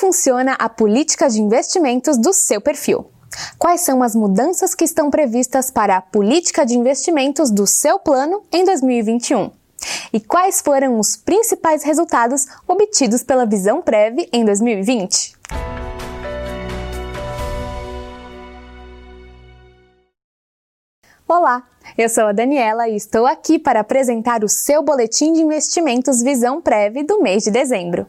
funciona a política de investimentos do seu perfil? Quais são as mudanças que estão previstas para a política de investimentos do seu plano em 2021? E quais foram os principais resultados obtidos pela Visão Prev em 2020? Olá, eu sou a Daniela e estou aqui para apresentar o seu boletim de investimentos Visão Prev do mês de dezembro.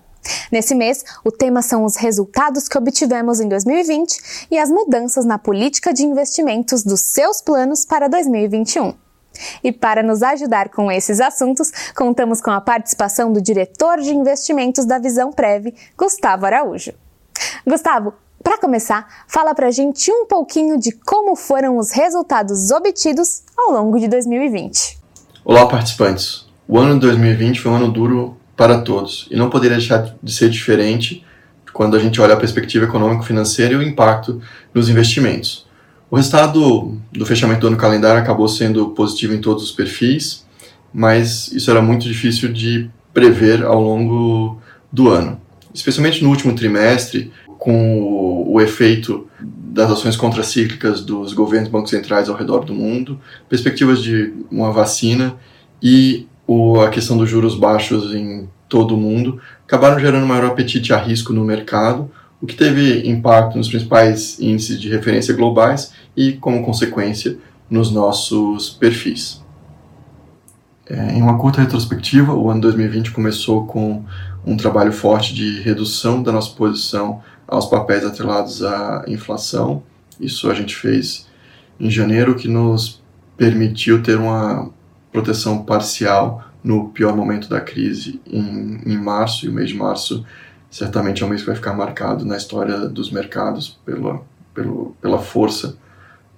Nesse mês, o tema são os resultados que obtivemos em 2020 e as mudanças na política de investimentos dos seus planos para 2021. E para nos ajudar com esses assuntos, contamos com a participação do diretor de investimentos da Visão Prev, Gustavo Araújo. Gustavo, para começar, fala para a gente um pouquinho de como foram os resultados obtidos ao longo de 2020. Olá, participantes! O ano de 2020 foi um ano duro para todos e não poderia deixar de ser diferente quando a gente olha a perspectiva econômico-financeira e o impacto nos investimentos. O resultado do fechamento do ano calendário acabou sendo positivo em todos os perfis, mas isso era muito difícil de prever ao longo do ano. Especialmente no último trimestre, com o, efeito das ações contracíclicas dos governos e bancos centrais ao redor do mundo, perspectivas de uma vacina e o, a questão dos juros baixos em todo o mundo, acabaram gerando maior apetite a risco no mercado, o que teve impacto nos principais índices de referência globais e, como consequência, nos nossos perfis. É, em uma curta retrospectiva, o ano 2020 começou com um trabalho forte de redução da nossa posição aos papéis atrelados à inflação. Isso a gente fez em janeiro, que nos permitiu ter uma proteção parcial no pior momento da crise em, em março, e o mês de março certamente é um mês que vai ficar marcado na história dos mercados pela, pelo, pela força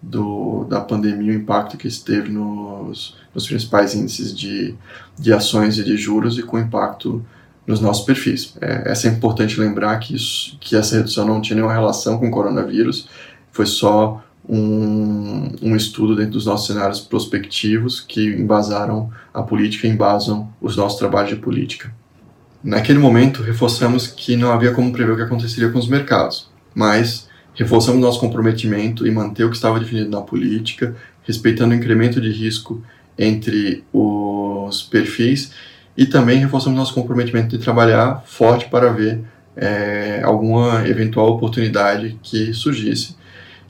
do, da pandemia, o impacto que isso teve nos, nos principais índices de, de ações e de juros e com impacto nos nossos perfis. É, é importante lembrar que, isso, que essa redução não tinha nenhuma relação com o coronavírus, foi só um, um estudo dentro dos nossos cenários prospectivos que embasaram a política embasam os nossos trabalhos de política. Naquele momento, reforçamos que não havia como prever o que aconteceria com os mercados, mas reforçamos nosso comprometimento em manter o que estava definido na política, respeitando o incremento de risco entre os perfis e também reforçamos nosso comprometimento de trabalhar forte para ver é, alguma eventual oportunidade que surgisse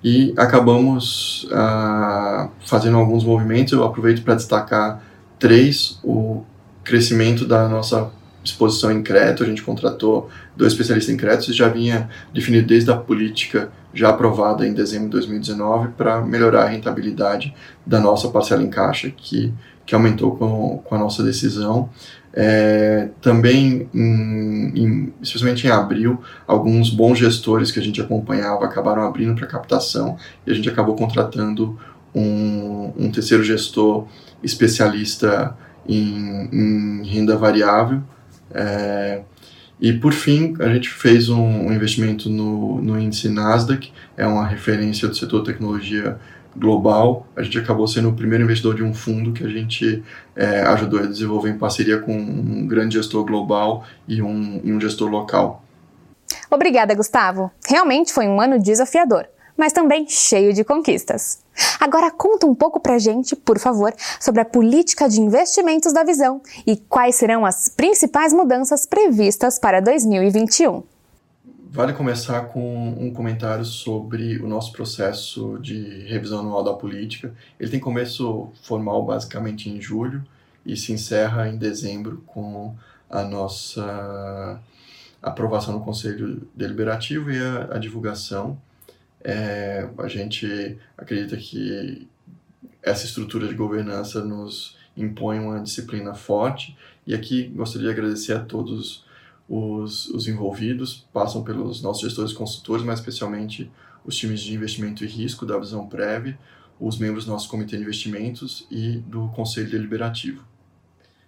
e acabamos ah, fazendo alguns movimentos. Eu aproveito para destacar três: o crescimento da nossa exposição em crédito. A gente contratou dois especialistas em crédito e já vinha definido desde a política já aprovada em dezembro de 2019 para melhorar a rentabilidade da nossa parcela em caixa, que, que aumentou com, com a nossa decisão. É, também, em, em, especialmente em abril, alguns bons gestores que a gente acompanhava acabaram abrindo para captação e a gente acabou contratando um, um terceiro gestor especialista em, em renda variável. É, e por fim, a gente fez um, um investimento no, no índice Nasdaq, é uma referência do setor tecnologia global, a gente acabou sendo o primeiro investidor de um fundo que a gente é, ajudou a desenvolver em parceria com um grande gestor global e um, e um gestor local. Obrigada, Gustavo. Realmente foi um ano desafiador, mas também cheio de conquistas. Agora conta um pouco pra gente, por favor, sobre a política de investimentos da Visão e quais serão as principais mudanças previstas para 2021. Vale começar com um comentário sobre o nosso processo de revisão anual da política. Ele tem começo formal basicamente em julho e se encerra em dezembro com a nossa aprovação no Conselho Deliberativo e a, a divulgação. É, a gente acredita que essa estrutura de governança nos impõe uma disciplina forte e aqui gostaria de agradecer a todos os, os envolvidos, passam pelos nossos gestores consultores, mas especialmente os times de investimento e risco da Visão Prev, os membros do nosso comitê de investimentos e do conselho deliberativo.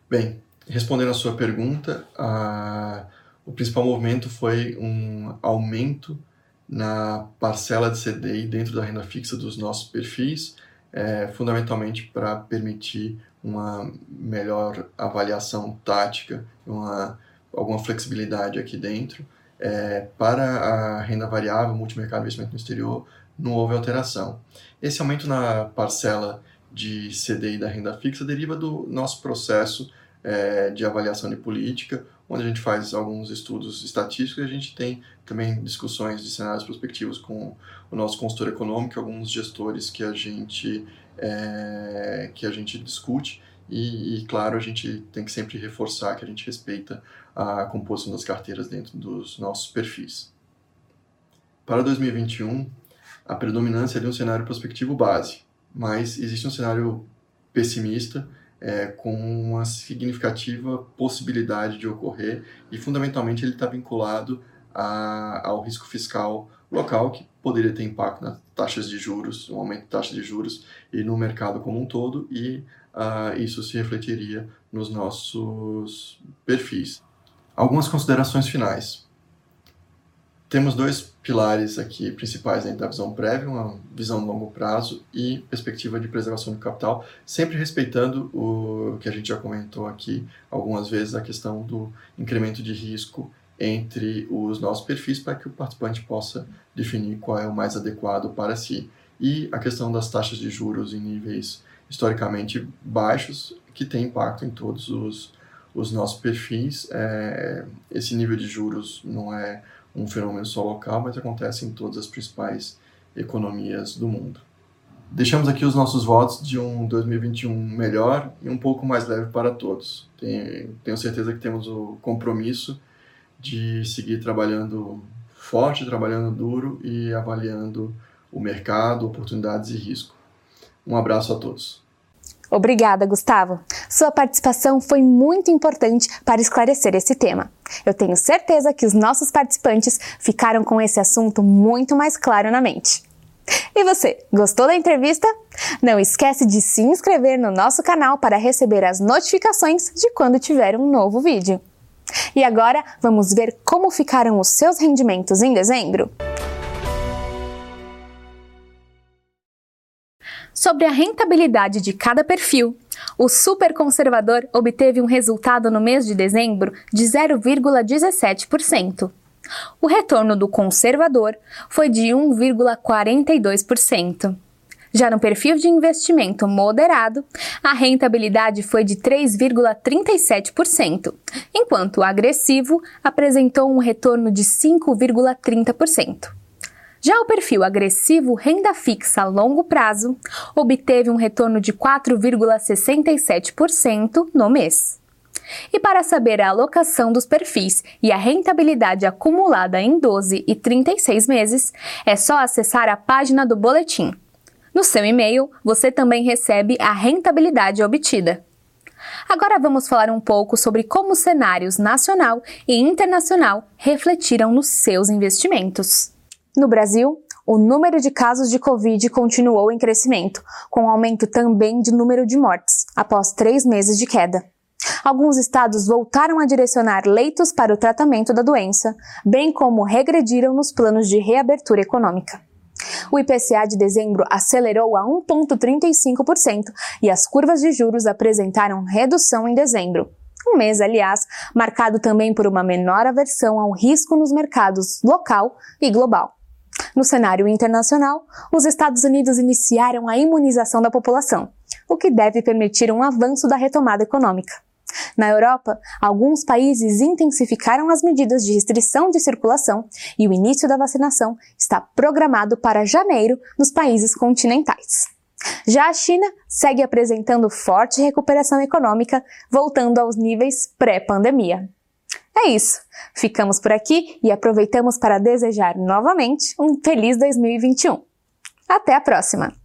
Bem, respondendo à sua pergunta, a, o principal movimento foi um aumento na parcela de CDI dentro da renda fixa dos nossos perfis, é, fundamentalmente para permitir uma melhor avaliação tática, uma alguma flexibilidade aqui dentro. É, para a renda variável, multimercado investimento no exterior, não houve alteração. Esse aumento na parcela de CDI da renda fixa deriva do nosso processo é, de avaliação de política, onde a gente faz alguns estudos estatísticos e a gente tem também discussões de cenários prospectivos com o nosso consultor econômico, alguns gestores que a gente, é, que a gente discute e, e, claro, a gente tem que sempre reforçar que a gente respeita a composição das carteiras dentro dos nossos perfis. Para 2021, a predominância é de um cenário prospectivo base, mas existe um cenário pessimista é, com uma significativa possibilidade de ocorrer e fundamentalmente ele está vinculado a, ao risco fiscal local que poderia ter impacto nas taxas de juros, um aumento de taxas de juros e no mercado como um todo e uh, isso se refletiria nos nossos perfis. Algumas considerações finais. Temos dois pilares aqui principais dentro da visão prévia, uma visão de longo prazo e perspectiva de preservação do capital, sempre respeitando o que a gente já comentou aqui algumas vezes, a questão do incremento de risco entre os nossos perfis para que o participante possa definir qual é o mais adequado para si. E a questão das taxas de juros em níveis historicamente baixos, que tem impacto em todos os, os nossos perfis. É, esse nível de juros não é um fenômeno só local, mas acontece em todas as principais economias do mundo. Deixamos aqui os nossos votos de um 2021 melhor e um pouco mais leve para todos. Tenho, tenho certeza que temos o compromisso de seguir trabalhando forte, trabalhando duro e avaliando o mercado, oportunidades e risco. Um abraço a todos. Obrigada, Gustavo. Sua participação foi muito importante para esclarecer esse tema. Eu tenho certeza que os nossos participantes ficaram com esse assunto muito mais claro na mente. E você, gostou da entrevista? Não esquece de se inscrever no nosso canal para receber as notificações de quando tiver um novo vídeo. E agora vamos ver como ficaram os seus rendimentos em dezembro? Sobre a rentabilidade de cada perfil, o super conservador obteve um resultado no mês de dezembro de 0,17%. O retorno do conservador foi de 1,42%. Já no perfil de investimento moderado, a rentabilidade foi de 3,37%, enquanto o agressivo apresentou um retorno de 5,30%. Já o perfil agressivo renda fixa a longo prazo obteve um retorno de 4,67% no mês. E para saber a alocação dos perfis e a rentabilidade acumulada em 12 e 36 meses, é só acessar a página do boletim. No seu e-mail, você também recebe a rentabilidade obtida. Agora vamos falar um pouco sobre como os cenários nacional e internacional refletiram nos seus investimentos. No Brasil, o número de casos de Covid continuou em crescimento, com aumento também de número de mortes, após três meses de queda. Alguns estados voltaram a direcionar leitos para o tratamento da doença, bem como regrediram nos planos de reabertura econômica. O IPCA de dezembro acelerou a 1,35% e as curvas de juros apresentaram redução em dezembro. Um mês, aliás, marcado também por uma menor aversão ao risco nos mercados local e global. No cenário internacional, os Estados Unidos iniciaram a imunização da população, o que deve permitir um avanço da retomada econômica. Na Europa, alguns países intensificaram as medidas de restrição de circulação e o início da vacinação está programado para janeiro nos países continentais. Já a China segue apresentando forte recuperação econômica, voltando aos níveis pré-pandemia. É isso. Ficamos por aqui e aproveitamos para desejar novamente um feliz 2021. Até a próxima!